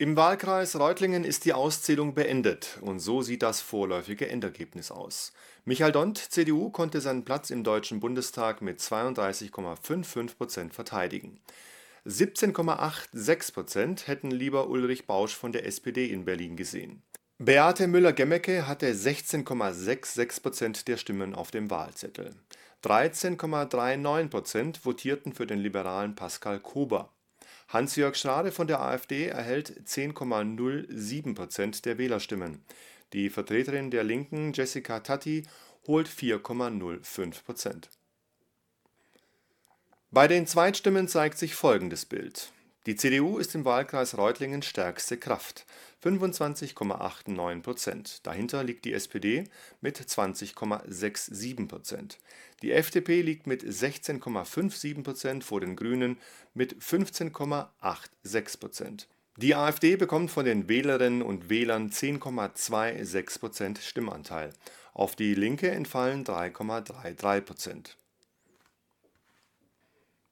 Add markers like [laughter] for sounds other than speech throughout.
Im Wahlkreis Reutlingen ist die Auszählung beendet und so sieht das vorläufige Endergebnis aus. Michael Dont, CDU, konnte seinen Platz im Deutschen Bundestag mit 32,55 Prozent verteidigen. 17,86 Prozent hätten lieber Ulrich Bausch von der SPD in Berlin gesehen. Beate Müller-Gemmecke hatte 16,66 Prozent der Stimmen auf dem Wahlzettel. 13,39 Prozent votierten für den liberalen Pascal Kober. Hans-Jörg Schrade von der AfD erhält 10,07 Prozent der Wählerstimmen. Die Vertreterin der Linken, Jessica Tatti, holt 4,05 Prozent. Bei den Zweitstimmen zeigt sich folgendes Bild. Die CDU ist im Wahlkreis Reutlingen stärkste Kraft, 25,89 Prozent. Dahinter liegt die SPD mit 20,67 Prozent. Die FDP liegt mit 16,57 Prozent vor den Grünen mit 15,86 Prozent. Die AfD bekommt von den Wählerinnen und Wählern 10,26 Prozent Stimmanteil. Auf die Linke entfallen 3,33 Prozent.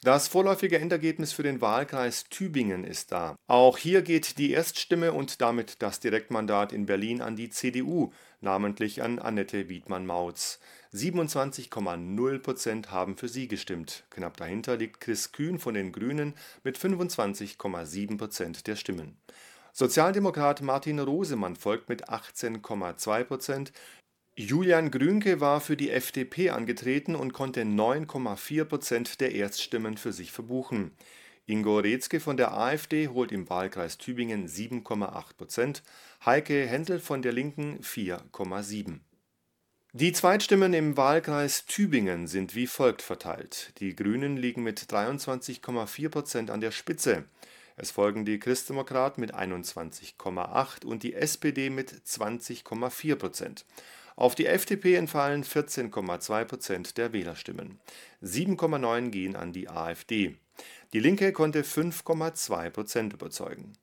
Das vorläufige Endergebnis für den Wahlkreis Tübingen ist da. Auch hier geht die Erststimme und damit das Direktmandat in Berlin an die CDU, namentlich an Annette Wiedmann-Mautz. 27,0 Prozent haben für sie gestimmt. Knapp dahinter liegt Chris Kühn von den Grünen mit 25,7 Prozent der Stimmen. Sozialdemokrat Martin Rosemann folgt mit 18,2 Prozent, Julian Grünke war für die FDP angetreten und konnte 9,4 Prozent der Erststimmen für sich verbuchen. Ingo Retzke von der AfD holt im Wahlkreis Tübingen 7,8 Prozent, Heike Händel von der Linken 4,7. Die Zweitstimmen im Wahlkreis Tübingen sind wie folgt verteilt. Die Grünen liegen mit 23,4 Prozent an der Spitze. Es folgen die Christdemokraten mit 21,8 und die SPD mit 20,4 Prozent. Auf die FDP entfallen 14,2 Prozent der Wählerstimmen. 7,9 gehen an die AfD. Die Linke konnte 5,2 Prozent überzeugen.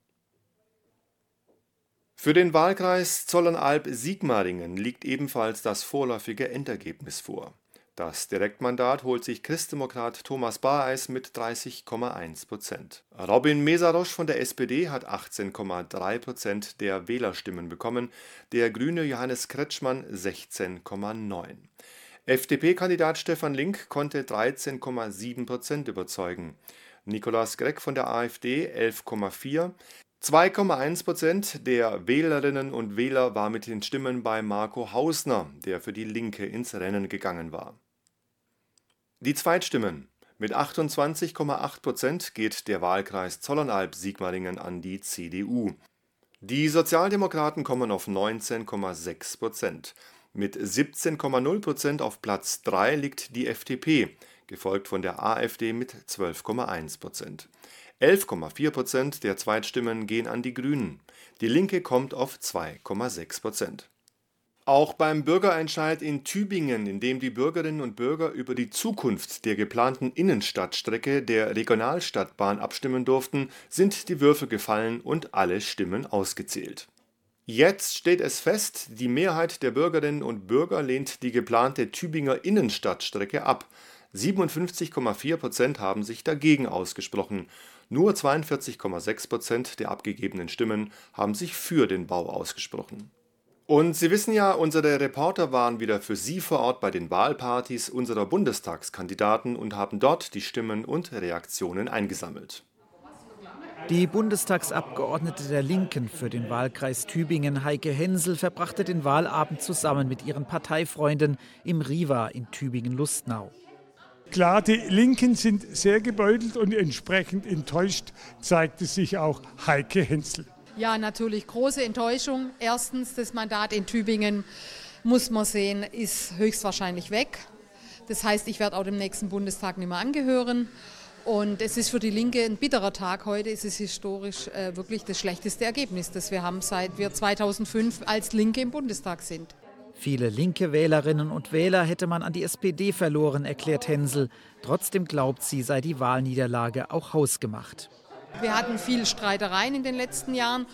Für den Wahlkreis Zollernalb-Sigmaringen liegt ebenfalls das vorläufige Endergebnis vor das Direktmandat holt sich Christdemokrat Thomas Bareis mit 30,1 Prozent. Robin Mesarosch von der SPD hat 18,3 Prozent der Wählerstimmen bekommen, der Grüne Johannes Kretschmann 16,9. FDP-Kandidat Stefan Link konnte 13,7 Prozent überzeugen. Nikolaus Gregg von der AfD 11,4, 2,1 Prozent der Wählerinnen und Wähler war mit den Stimmen bei Marco Hausner, der für die Linke ins Rennen gegangen war. Die Zweitstimmen. Mit 28,8 Prozent geht der Wahlkreis Zollernalb-Sigmaringen an die CDU. Die Sozialdemokraten kommen auf 19,6 Prozent. Mit 17,0 Prozent auf Platz 3 liegt die FDP, gefolgt von der AfD mit 12,1 Prozent. 11,4 Prozent der Zweitstimmen gehen an die Grünen. Die Linke kommt auf 2,6 Prozent. Auch beim Bürgerentscheid in Tübingen, in dem die Bürgerinnen und Bürger über die Zukunft der geplanten Innenstadtstrecke der Regionalstadtbahn abstimmen durften, sind die Würfel gefallen und alle Stimmen ausgezählt. Jetzt steht es fest, die Mehrheit der Bürgerinnen und Bürger lehnt die geplante Tübinger Innenstadtstrecke ab. 57,4 Prozent haben sich dagegen ausgesprochen. Nur 42,6 Prozent der abgegebenen Stimmen haben sich für den Bau ausgesprochen. Und Sie wissen ja, unsere Reporter waren wieder für Sie vor Ort bei den Wahlpartys unserer Bundestagskandidaten und haben dort die Stimmen und Reaktionen eingesammelt. Die Bundestagsabgeordnete der Linken für den Wahlkreis Tübingen, Heike Hensel, verbrachte den Wahlabend zusammen mit ihren Parteifreunden im Riva in Tübingen-Lustnau. Klar, die Linken sind sehr gebeutelt und entsprechend enttäuscht zeigte sich auch Heike Hensel. Ja, natürlich große Enttäuschung. Erstens, das Mandat in Tübingen, muss man sehen, ist höchstwahrscheinlich weg. Das heißt, ich werde auch dem nächsten Bundestag nicht mehr angehören. Und es ist für die Linke ein bitterer Tag heute. Es ist historisch äh, wirklich das schlechteste Ergebnis, das wir haben, seit wir 2005 als Linke im Bundestag sind. Viele linke Wählerinnen und Wähler hätte man an die SPD verloren, erklärt Hensel. Trotzdem glaubt sie, sei die Wahlniederlage auch hausgemacht. Wir hatten viel Streitereien in den letzten Jahren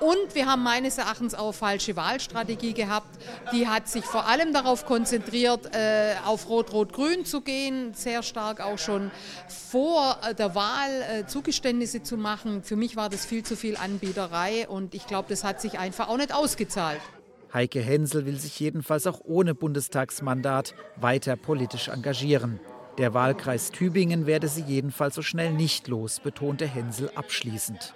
Und wir haben meines Erachtens auch falsche Wahlstrategie gehabt. Die hat sich vor allem darauf konzentriert, äh, auf Rot-Rot-Grün zu gehen, sehr stark auch schon vor der Wahl äh, Zugeständnisse zu machen. Für mich war das viel zu viel Anbieterei und ich glaube, das hat sich einfach auch nicht ausgezahlt. Heike Hensel will sich jedenfalls auch ohne Bundestagsmandat weiter politisch engagieren. Der Wahlkreis Tübingen werde sie jedenfalls so schnell nicht los, betonte Hensel abschließend.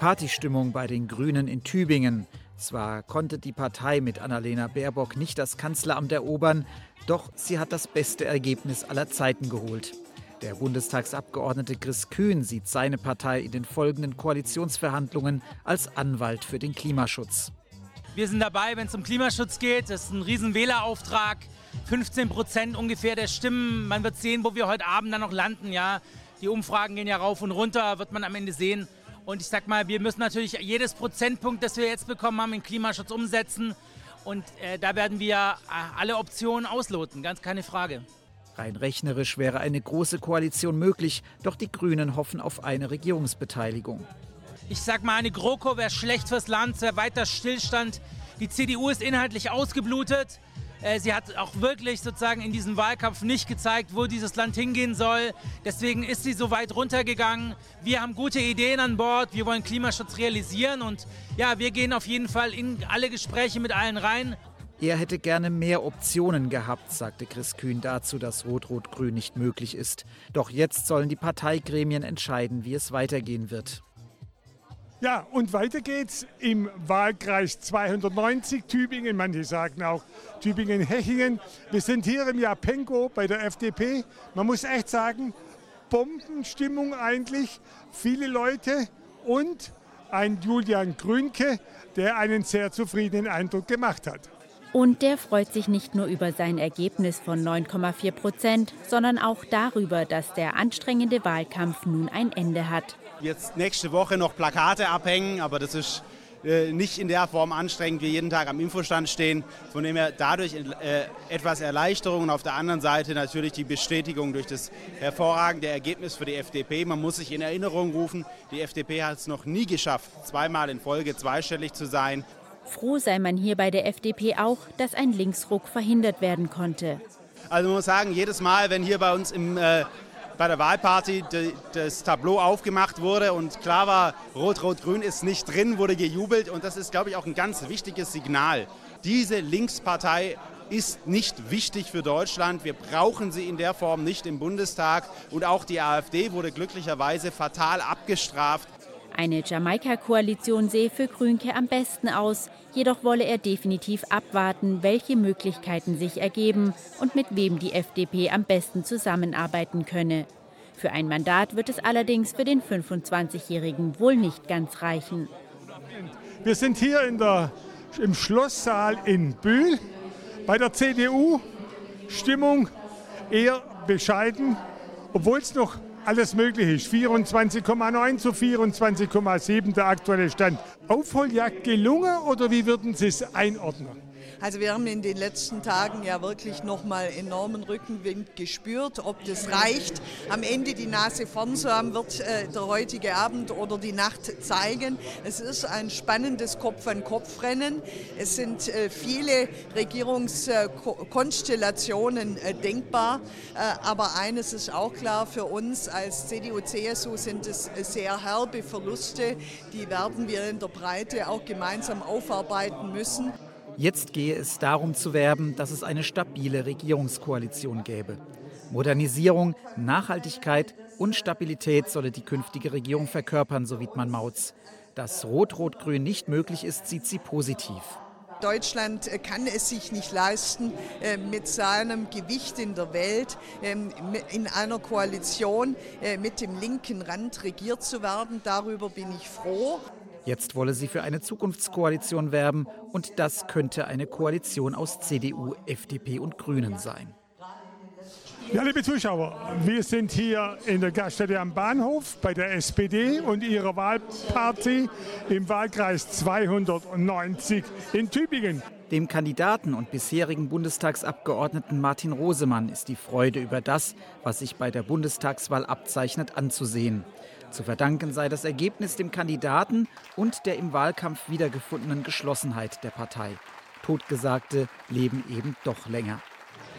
Partystimmung bei den Grünen in Tübingen. Zwar konnte die Partei mit Annalena Baerbock nicht das Kanzleramt erobern, doch sie hat das beste Ergebnis aller Zeiten geholt. Der Bundestagsabgeordnete Chris Kühn sieht seine Partei in den folgenden Koalitionsverhandlungen als Anwalt für den Klimaschutz. Wir sind dabei, wenn es um Klimaschutz geht. Das ist ein riesen Wählerauftrag. 15 Prozent ungefähr der Stimmen. Man wird sehen, wo wir heute Abend dann noch landen. Ja, die Umfragen gehen ja rauf und runter, wird man am Ende sehen. Und ich sag mal, wir müssen natürlich jedes Prozentpunkt, das wir jetzt bekommen haben, in Klimaschutz umsetzen. Und äh, da werden wir äh, alle Optionen ausloten, ganz keine Frage. Rein rechnerisch wäre eine große Koalition möglich, doch die Grünen hoffen auf eine Regierungsbeteiligung. Ich sag mal, eine GroKo wäre schlecht fürs Land, wäre weiter Stillstand. Die CDU ist inhaltlich ausgeblutet. Äh, sie hat auch wirklich sozusagen in diesem Wahlkampf nicht gezeigt, wo dieses Land hingehen soll. Deswegen ist sie so weit runtergegangen. Wir haben gute Ideen an Bord. Wir wollen Klimaschutz realisieren. Und ja, wir gehen auf jeden Fall in alle Gespräche mit allen rein. Er hätte gerne mehr Optionen gehabt, sagte Chris Kühn dazu, dass Rot-Rot-Grün nicht möglich ist. Doch jetzt sollen die Parteigremien entscheiden, wie es weitergehen wird. Ja, und weiter geht's im Wahlkreis 290 Tübingen, manche sagen auch Tübingen-Hechingen. Wir sind hier im Japenko bei der FDP. Man muss echt sagen, Bombenstimmung eigentlich, viele Leute und ein Julian Grünke, der einen sehr zufriedenen Eindruck gemacht hat. Und der freut sich nicht nur über sein Ergebnis von 9,4 Prozent, sondern auch darüber, dass der anstrengende Wahlkampf nun ein Ende hat jetzt nächste Woche noch Plakate abhängen, aber das ist äh, nicht in der Form anstrengend, wie jeden Tag am Infostand stehen. Von dem her dadurch äh, etwas Erleichterung und auf der anderen Seite natürlich die Bestätigung durch das hervorragende Ergebnis für die FDP. Man muss sich in Erinnerung rufen, die FDP hat es noch nie geschafft, zweimal in Folge zweistellig zu sein. Froh sei man hier bei der FDP auch, dass ein Linksruck verhindert werden konnte. Also man muss sagen, jedes Mal, wenn hier bei uns im äh, bei der Wahlparty das Tableau aufgemacht wurde und klar war, Rot-Rot-Grün ist nicht drin, wurde gejubelt und das ist, glaube ich, auch ein ganz wichtiges Signal. Diese Linkspartei ist nicht wichtig für Deutschland. Wir brauchen sie in der Form nicht im Bundestag. Und auch die AfD wurde glücklicherweise fatal abgestraft. Eine Jamaika-Koalition sehe für Grünke am besten aus. Jedoch wolle er definitiv abwarten, welche Möglichkeiten sich ergeben und mit wem die FDP am besten zusammenarbeiten könne. Für ein Mandat wird es allerdings für den 25-Jährigen wohl nicht ganz reichen. Wir sind hier der, im Schlosssaal in Bühl bei der CDU. Stimmung eher bescheiden, obwohl es noch alles möglich ist. 24,9 zu 24,7 der aktuelle Stand. Aufholjagd gelungen oder wie würden Sie es einordnen? Also wir haben in den letzten Tagen ja wirklich nochmal enormen Rückenwind gespürt. Ob das reicht, am Ende die Nase vorn zu haben, wird äh, der heutige Abend oder die Nacht zeigen. Es ist ein spannendes Kopf-an-Kopf-Rennen. Es sind äh, viele Regierungskonstellationen äh, denkbar. Äh, aber eines ist auch klar, für uns als CDU-CSU sind es sehr herbe Verluste. Die werden wir in der Breite auch gemeinsam aufarbeiten müssen. Jetzt gehe es darum zu werben, dass es eine stabile Regierungskoalition gäbe. Modernisierung, Nachhaltigkeit und Stabilität solle die künftige Regierung verkörpern, so Wiedmann Mautz. Dass Rot-Rot-Grün nicht möglich ist, sieht sie positiv. Deutschland äh, kann es sich nicht leisten, äh, mit seinem Gewicht in der Welt ähm, in einer Koalition äh, mit dem linken Rand regiert zu werden. Darüber bin ich froh. Jetzt wolle sie für eine Zukunftskoalition werben und das könnte eine Koalition aus CDU, FDP und Grünen sein. Ja, liebe Zuschauer, wir sind hier in der Gaststätte am Bahnhof bei der SPD und ihrer Wahlparty im Wahlkreis 290 in Tübingen. Dem Kandidaten und bisherigen Bundestagsabgeordneten Martin Rosemann ist die Freude über das, was sich bei der Bundestagswahl abzeichnet, anzusehen. Zu verdanken sei das Ergebnis dem Kandidaten und der im Wahlkampf wiedergefundenen Geschlossenheit der Partei. Totgesagte leben eben doch länger.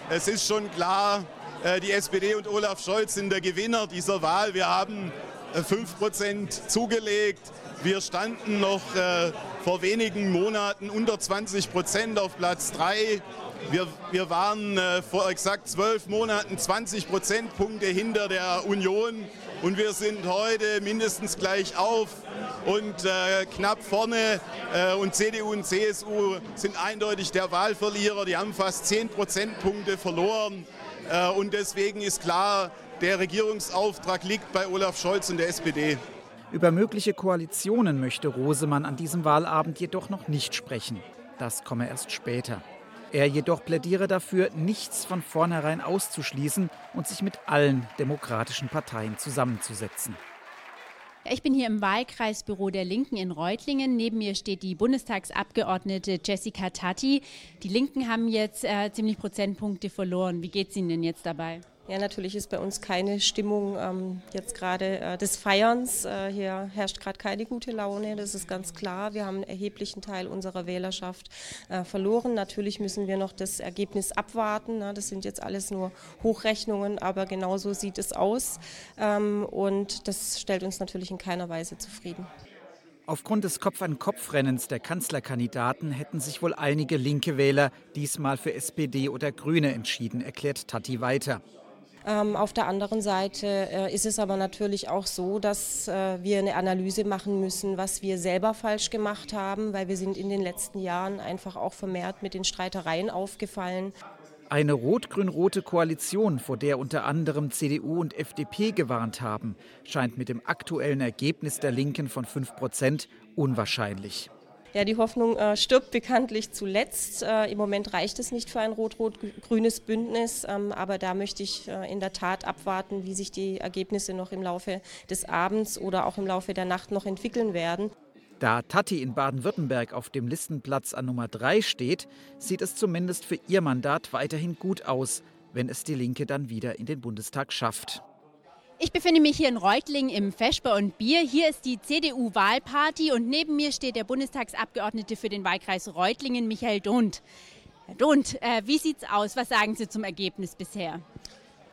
Es ist schon klar, äh, die SPD und Olaf Scholz sind der Gewinner dieser Wahl. Wir haben 5% äh, zugelegt. Wir standen noch äh, vor wenigen Monaten unter 20% auf Platz 3. Wir, wir waren vor exakt zwölf Monaten 20 Prozentpunkte hinter der Union und wir sind heute mindestens gleich auf und äh, knapp vorne. Äh, und CDU und CSU sind eindeutig der Wahlverlierer. Die haben fast 10 Prozentpunkte verloren. Äh, und deswegen ist klar, der Regierungsauftrag liegt bei Olaf Scholz und der SPD. Über mögliche Koalitionen möchte Rosemann an diesem Wahlabend jedoch noch nicht sprechen. Das komme erst später. Er jedoch plädiere dafür, nichts von vornherein auszuschließen und sich mit allen demokratischen Parteien zusammenzusetzen. Ich bin hier im Wahlkreisbüro der Linken in Reutlingen. Neben mir steht die Bundestagsabgeordnete Jessica Tatti. Die Linken haben jetzt äh, ziemlich Prozentpunkte verloren. Wie geht es Ihnen denn jetzt dabei? Ja, natürlich ist bei uns keine Stimmung ähm, jetzt gerade äh, des Feierns. Äh, hier herrscht gerade keine gute Laune, das ist ganz klar. Wir haben einen erheblichen Teil unserer Wählerschaft äh, verloren. Natürlich müssen wir noch das Ergebnis abwarten. Na, das sind jetzt alles nur Hochrechnungen, aber genau so sieht es aus. Ähm, und das stellt uns natürlich in keiner Weise zufrieden. Aufgrund des Kopf-an-Kopf-Rennens der Kanzlerkandidaten hätten sich wohl einige linke Wähler diesmal für SPD oder Grüne entschieden, erklärt Tati weiter. Ähm, auf der anderen Seite äh, ist es aber natürlich auch so, dass äh, wir eine Analyse machen müssen, was wir selber falsch gemacht haben, weil wir sind in den letzten Jahren einfach auch vermehrt mit den Streitereien aufgefallen. Eine rot-grün-rote Koalition, vor der unter anderem CDU und FDP gewarnt haben, scheint mit dem aktuellen Ergebnis der Linken von 5 Prozent unwahrscheinlich. Ja, die Hoffnung äh, stirbt bekanntlich zuletzt. Äh, Im Moment reicht es nicht für ein rot-rot-grünes Bündnis, ähm, aber da möchte ich äh, in der Tat abwarten, wie sich die Ergebnisse noch im Laufe des Abends oder auch im Laufe der Nacht noch entwickeln werden. Da Tati in Baden-Württemberg auf dem Listenplatz an Nummer 3 steht, sieht es zumindest für ihr Mandat weiterhin gut aus, wenn es die Linke dann wieder in den Bundestag schafft. Ich befinde mich hier in Reutlingen im Feschbar und Bier. Hier ist die CDU-Wahlparty und neben mir steht der Bundestagsabgeordnete für den Wahlkreis Reutlingen, Michael Dund. Herr Dund, äh, wie sieht's aus? Was sagen Sie zum Ergebnis bisher?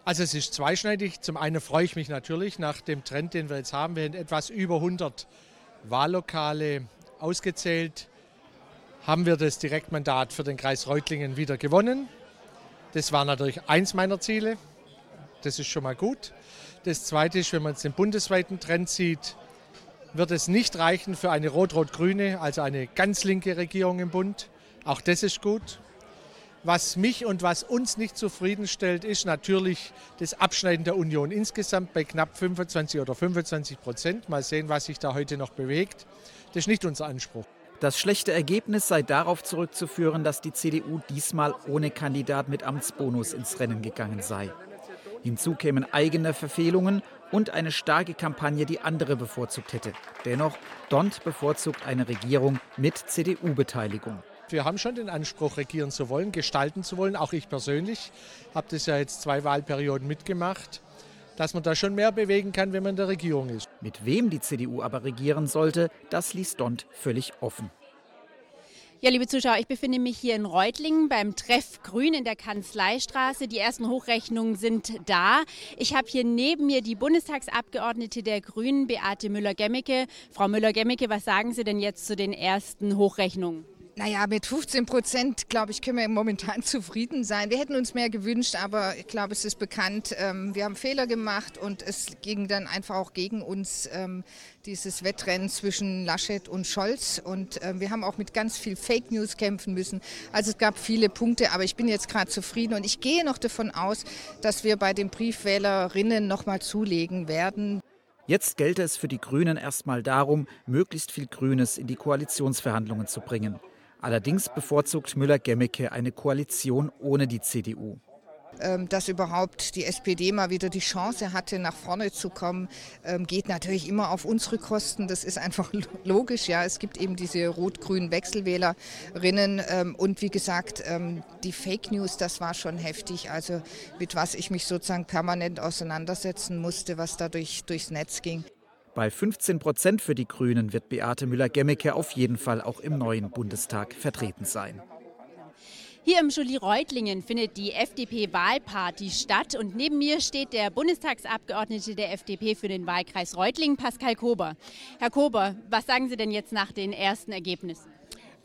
Also es ist zweischneidig. Zum einen freue ich mich natürlich nach dem Trend, den wir jetzt haben. Wir haben etwas über 100 Wahllokale ausgezählt. Haben wir das Direktmandat für den Kreis Reutlingen wieder gewonnen. Das war natürlich eins meiner Ziele. Das ist schon mal gut. Das Zweite ist, wenn man jetzt den bundesweiten Trend sieht, wird es nicht reichen für eine rot-rot-grüne, also eine ganz linke Regierung im Bund. Auch das ist gut. Was mich und was uns nicht zufriedenstellt, ist natürlich das Abschneiden der Union insgesamt bei knapp 25 oder 25 Prozent. Mal sehen, was sich da heute noch bewegt. Das ist nicht unser Anspruch. Das schlechte Ergebnis sei darauf zurückzuführen, dass die CDU diesmal ohne Kandidat mit Amtsbonus ins Rennen gegangen sei. Hinzu kämen eigene Verfehlungen und eine starke Kampagne, die andere bevorzugt hätte. Dennoch, Dont bevorzugt eine Regierung mit CDU-Beteiligung. Wir haben schon den Anspruch, regieren zu wollen, gestalten zu wollen. Auch ich persönlich habe das ja jetzt zwei Wahlperioden mitgemacht dass man da schon mehr bewegen kann, wenn man in der Regierung ist. Mit wem die CDU aber regieren sollte, das ließ Dont völlig offen. Ja, liebe Zuschauer, ich befinde mich hier in Reutlingen beim Treff Grün in der Kanzleistraße. Die ersten Hochrechnungen sind da. Ich habe hier neben mir die Bundestagsabgeordnete der Grünen, Beate Müller-Gemmicke. Frau Müller-Gemmicke, was sagen Sie denn jetzt zu den ersten Hochrechnungen? Naja, mit 15 Prozent, glaube ich, können wir momentan [laughs] zufrieden sein. Wir hätten uns mehr gewünscht, aber ich glaube, es ist bekannt, ähm, wir haben Fehler gemacht und es ging dann einfach auch gegen uns ähm, dieses Wettrennen zwischen Laschet und Scholz. Und ähm, wir haben auch mit ganz viel Fake News kämpfen müssen. Also es gab viele Punkte, aber ich bin jetzt gerade zufrieden und ich gehe noch davon aus, dass wir bei den Briefwählerinnen noch mal zulegen werden. Jetzt gelte es für die Grünen erstmal darum, möglichst viel Grünes in die Koalitionsverhandlungen zu bringen. Allerdings bevorzugt Müller-Gemmecke eine Koalition ohne die CDU. Ähm, dass überhaupt die SPD mal wieder die Chance hatte, nach vorne zu kommen, ähm, geht natürlich immer auf unsere Kosten. Das ist einfach [laughs] logisch. Ja, es gibt eben diese rot-grünen Wechselwählerinnen ähm, und wie gesagt, die Fake News, das war schon heftig. Also mit was ich mich sozusagen permanent auseinandersetzen musste, was da durch, durchs Netz ging. Bei 15 Prozent für die Grünen wird Beate Müller-Gemmecke auf jeden Fall auch im neuen Bundestag vertreten sein. Hier im Juli Reutlingen findet die FDP-Wahlparty statt und neben mir steht der Bundestagsabgeordnete der FDP für den Wahlkreis Reutlingen, Pascal Kober. Herr Kober, was sagen Sie denn jetzt nach den ersten Ergebnissen?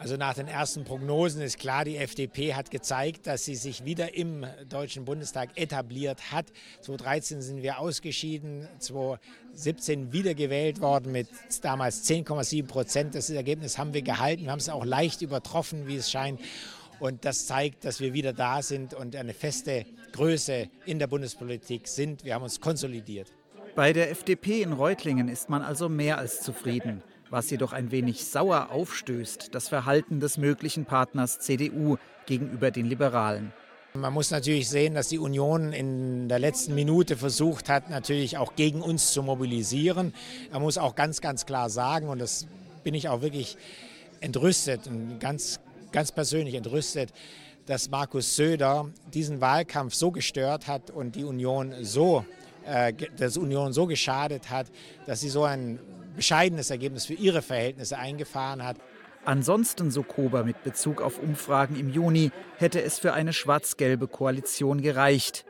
Also nach den ersten Prognosen ist klar, die FDP hat gezeigt, dass sie sich wieder im Deutschen Bundestag etabliert hat. 2013 sind wir ausgeschieden, 2017 wiedergewählt worden mit damals 10,7 Prozent. Das Ergebnis haben wir gehalten. Wir haben es auch leicht übertroffen, wie es scheint. Und das zeigt, dass wir wieder da sind und eine feste Größe in der Bundespolitik sind. Wir haben uns konsolidiert. Bei der FDP in Reutlingen ist man also mehr als zufrieden. Was jedoch ein wenig sauer aufstößt, das Verhalten des möglichen Partners CDU gegenüber den Liberalen. Man muss natürlich sehen, dass die Union in der letzten Minute versucht hat, natürlich auch gegen uns zu mobilisieren. Er muss auch ganz, ganz klar sagen, und das bin ich auch wirklich entrüstet und ganz, ganz persönlich entrüstet, dass Markus Söder diesen Wahlkampf so gestört hat und die Union so, äh, das Union so geschadet hat, dass sie so ein bescheidenes Ergebnis für ihre Verhältnisse eingefahren hat. Ansonsten, so Kober mit Bezug auf Umfragen im Juni, hätte es für eine schwarz-gelbe Koalition gereicht.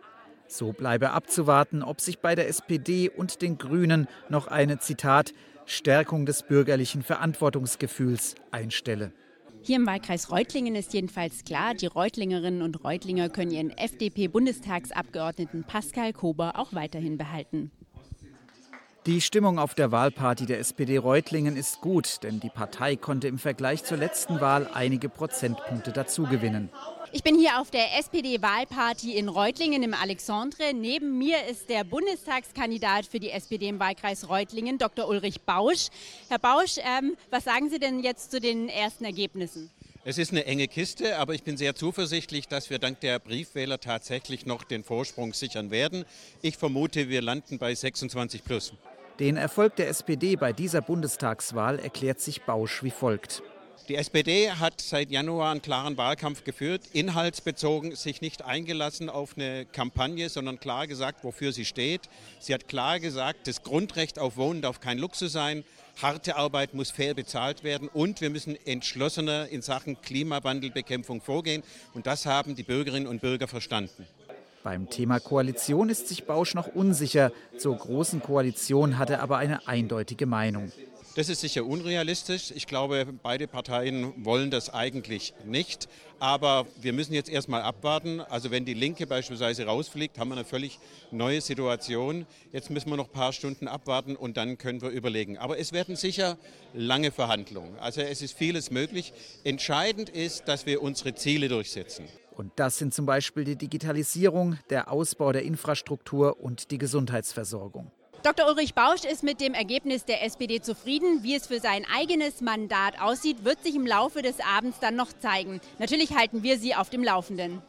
So bleibe abzuwarten, ob sich bei der SPD und den Grünen noch eine, Zitat, Stärkung des bürgerlichen Verantwortungsgefühls einstelle. Hier im Wahlkreis Reutlingen ist jedenfalls klar, die Reutlingerinnen und Reutlinger können ihren FDP-Bundestagsabgeordneten Pascal Kober auch weiterhin behalten. Die Stimmung auf der Wahlparty der SPD Reutlingen ist gut, denn die Partei konnte im Vergleich zur letzten Wahl einige Prozentpunkte dazugewinnen. Ich bin hier auf der SPD-Wahlparty in Reutlingen im Alexandre. Neben mir ist der Bundestagskandidat für die SPD im Wahlkreis Reutlingen, Dr. Ulrich Bausch. Herr Bausch, ähm, was sagen Sie denn jetzt zu den ersten Ergebnissen? Es ist eine enge Kiste, aber ich bin sehr zuversichtlich, dass wir dank der Briefwähler tatsächlich noch den Vorsprung sichern werden. Ich vermute, wir landen bei 26 plus. Den Erfolg der SPD bei dieser Bundestagswahl erklärt sich Bausch wie folgt. Die SPD hat seit Januar einen klaren Wahlkampf geführt, inhaltsbezogen sich nicht eingelassen auf eine Kampagne, sondern klar gesagt, wofür sie steht. Sie hat klar gesagt, das Grundrecht auf Wohnen darf kein Luxus sein, harte Arbeit muss fair bezahlt werden und wir müssen entschlossener in Sachen Klimawandelbekämpfung vorgehen. Und das haben die Bürgerinnen und Bürger verstanden. Beim Thema Koalition ist sich Bausch noch unsicher. Zur großen Koalition hat er aber eine eindeutige Meinung. Das ist sicher unrealistisch. Ich glaube, beide Parteien wollen das eigentlich nicht. Aber wir müssen jetzt erstmal abwarten. Also wenn die Linke beispielsweise rausfliegt, haben wir eine völlig neue Situation. Jetzt müssen wir noch ein paar Stunden abwarten und dann können wir überlegen. Aber es werden sicher lange Verhandlungen. Also es ist vieles möglich. Entscheidend ist, dass wir unsere Ziele durchsetzen. Und das sind zum Beispiel die Digitalisierung, der Ausbau der Infrastruktur und die Gesundheitsversorgung. Dr. Ulrich Bausch ist mit dem Ergebnis der SPD zufrieden. Wie es für sein eigenes Mandat aussieht, wird sich im Laufe des Abends dann noch zeigen. Natürlich halten wir Sie auf dem Laufenden.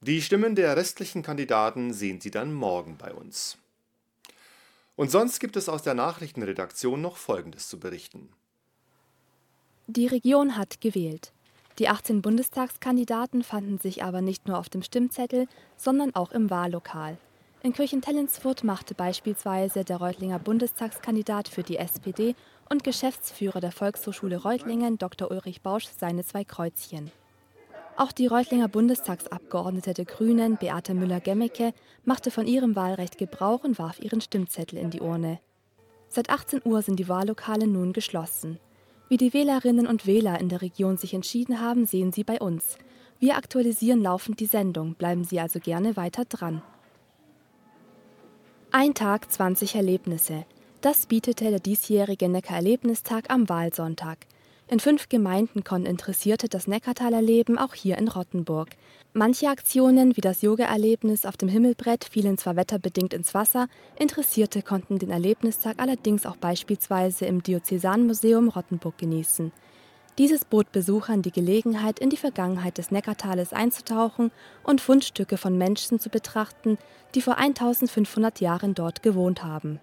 Die Stimmen der restlichen Kandidaten sehen Sie dann morgen bei uns. Und sonst gibt es aus der Nachrichtenredaktion noch Folgendes zu berichten. Die Region hat gewählt. Die 18 Bundestagskandidaten fanden sich aber nicht nur auf dem Stimmzettel, sondern auch im Wahllokal. In Kirchentellensfurt machte beispielsweise der Reutlinger Bundestagskandidat für die SPD und Geschäftsführer der Volkshochschule Reutlingen Dr. Ulrich Bausch seine zwei Kreuzchen. Auch die Reutlinger Bundestagsabgeordnete der Grünen, Beate Müller-Gemmecke, machte von ihrem Wahlrecht Gebrauch und warf ihren Stimmzettel in die Urne. Seit 18 Uhr sind die Wahllokale nun geschlossen. Wie die Wählerinnen und Wähler in der Region sich entschieden haben, sehen Sie bei uns. Wir aktualisieren laufend die Sendung, bleiben Sie also gerne weiter dran. Ein Tag, 20 Erlebnisse. Das bietete der diesjährige Neckar-Erlebnistag am Wahlsonntag. In fünf Gemeinden konnten Interessierte das Neckartal erleben, auch hier in Rottenburg. Manche Aktionen, wie das Yoga-Erlebnis auf dem Himmelbrett, fielen zwar wetterbedingt ins Wasser, Interessierte konnten den Erlebnistag allerdings auch beispielsweise im Diözesanmuseum Rottenburg genießen. Dieses bot Besuchern die Gelegenheit, in die Vergangenheit des Neckartales einzutauchen und Fundstücke von Menschen zu betrachten, die vor 1500 Jahren dort gewohnt haben